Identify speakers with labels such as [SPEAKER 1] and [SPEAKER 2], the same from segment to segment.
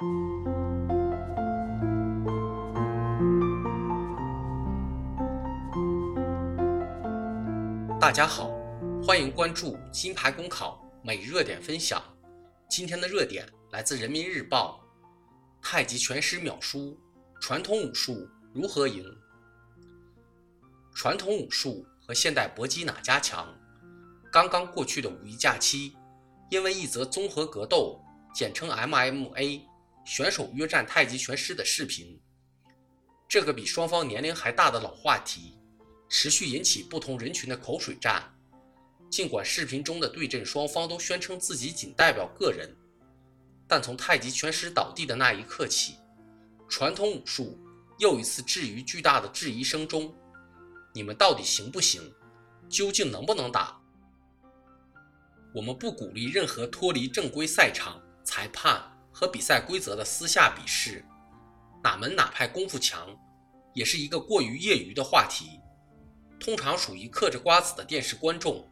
[SPEAKER 1] 大家好，欢迎关注金牌公考每日热点分享。今天的热点来自人民日报：太极拳师秒输，传统武术如何赢？传统武术和现代搏击哪家强？刚刚过去的五一假期，因为一则综合格斗（简称 MMA） 选手约战太极拳师的视频，这个比双方年龄还大的老话题。持续引起不同人群的口水战。尽管视频中的对阵双方都宣称自己仅代表个人，但从太极拳师倒地的那一刻起，传统武术又一次置于巨大的质疑声中：你们到底行不行？究竟能不能打？我们不鼓励任何脱离正规赛场、裁判和比赛规则的私下比试。哪门哪派功夫强，也是一个过于业余的话题。通常属于嗑着瓜子的电视观众，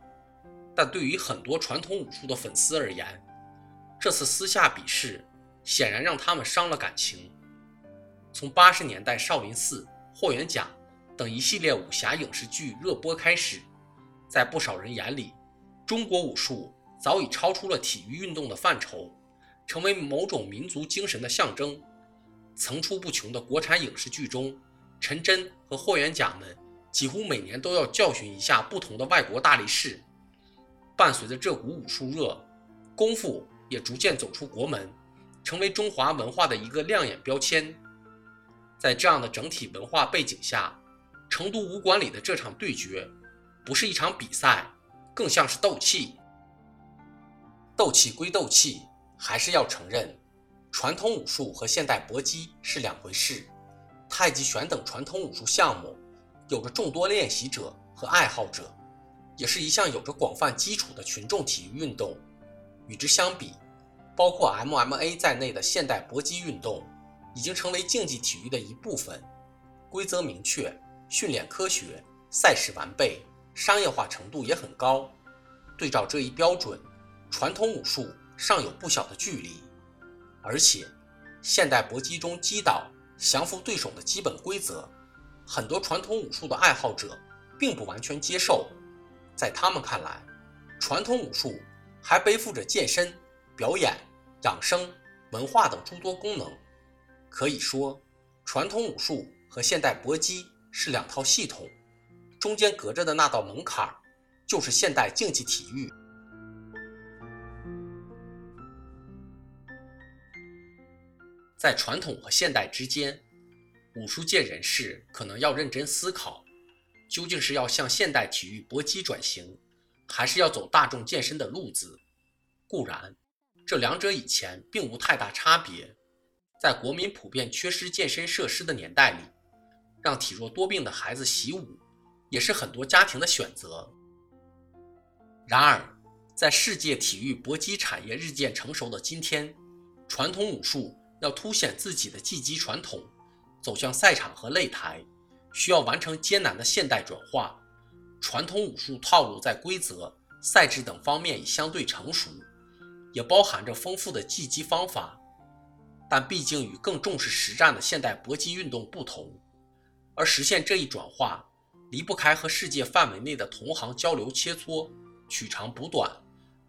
[SPEAKER 1] 但对于很多传统武术的粉丝而言，这次私下比试显然让他们伤了感情。从八十年代《少林寺》《霍元甲》等一系列武侠影视剧热播开始，在不少人眼里，中国武术早已超出了体育运动的范畴，成为某种民族精神的象征。层出不穷的国产影视剧中，陈真和霍元甲们。几乎每年都要教训一下不同的外国大力士。伴随着这股武术热，功夫也逐渐走出国门，成为中华文化的一个亮眼标签。在这样的整体文化背景下，成都武馆里的这场对决，不是一场比赛，更像是斗气。斗气归斗气，还是要承认，传统武术和现代搏击是两回事。太极拳等传统武术项目。有着众多练习者和爱好者，也是一项有着广泛基础的群众体育运动。与之相比，包括 MMA 在内的现代搏击运动已经成为竞技体育的一部分，规则明确，训练科学，赛事完备，商业化程度也很高。对照这一标准，传统武术尚有不小的距离。而且，现代搏击中击倒、降服对手的基本规则。很多传统武术的爱好者并不完全接受，在他们看来，传统武术还背负着健身、表演、养生、文化等诸多功能。可以说，传统武术和现代搏击是两套系统，中间隔着的那道门槛，就是现代竞技体育。在传统和现代之间。武术界人士可能要认真思考，究竟是要向现代体育搏击转型，还是要走大众健身的路子？固然，这两者以前并无太大差别。在国民普遍缺失健身设施的年代里，让体弱多病的孩子习武，也是很多家庭的选择。然而，在世界体育搏击产业日渐成熟的今天，传统武术要凸显自己的技击传统。走向赛场和擂台，需要完成艰难的现代转化。传统武术套路在规则、赛制等方面已相对成熟，也包含着丰富的技击方法。但毕竟与更重视实战的现代搏击运动不同，而实现这一转化，离不开和世界范围内的同行交流切磋，取长补短，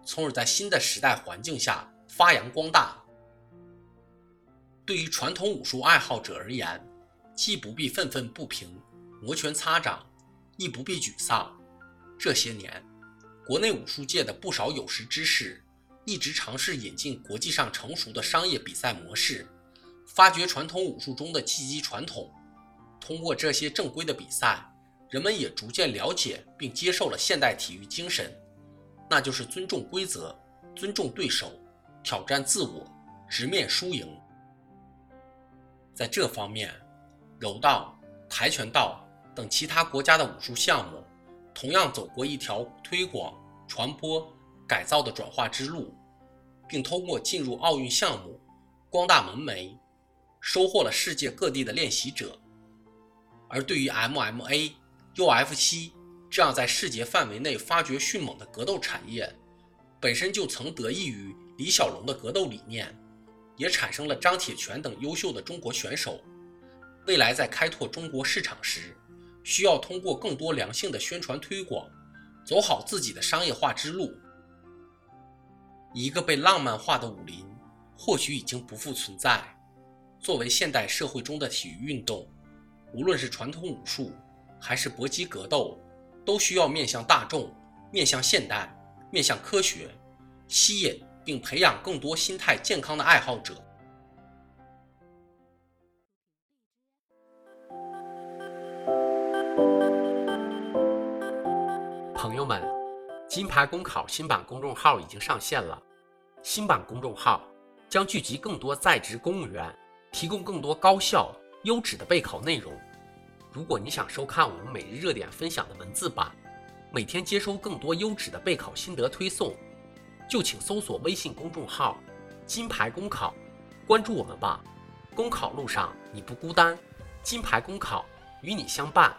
[SPEAKER 1] 从而在新的时代环境下发扬光大。对于传统武术爱好者而言，既不必愤愤不平、摩拳擦掌，亦不必沮丧。这些年，国内武术界的不少有识之士一直尝试引进国际上成熟的商业比赛模式，发掘传统武术中的技击传统。通过这些正规的比赛，人们也逐渐了解并接受了现代体育精神，那就是尊重规则、尊重对手、挑战自我、直面输赢。在这方面，柔道、跆拳道等其他国家的武术项目，同样走过一条推广、传播、改造的转化之路，并通过进入奥运项目，光大门楣，收获了世界各地的练习者。而对于 MMA、UFC 这样在世界范围内发掘迅猛的格斗产业，本身就曾得益于李小龙的格斗理念。也产生了张铁泉等优秀的中国选手。未来在开拓中国市场时，需要通过更多良性的宣传推广，走好自己的商业化之路。一个被浪漫化的武林，或许已经不复存在。作为现代社会中的体育运动，无论是传统武术，还是搏击格斗，都需要面向大众、面向现代、面向科学，吸引并培养更多心态健康的爱好者。
[SPEAKER 2] 朋友们，金牌公考新版公众号已经上线了。新版公众号将聚集更多在职公务员，提供更多高效、优质的备考内容。如果你想收看我们每日热点分享的文字版，每天接收更多优质的备考心得推送，就请搜索微信公众号“金牌公考”，关注我们吧。公考路上你不孤单，金牌公考与你相伴。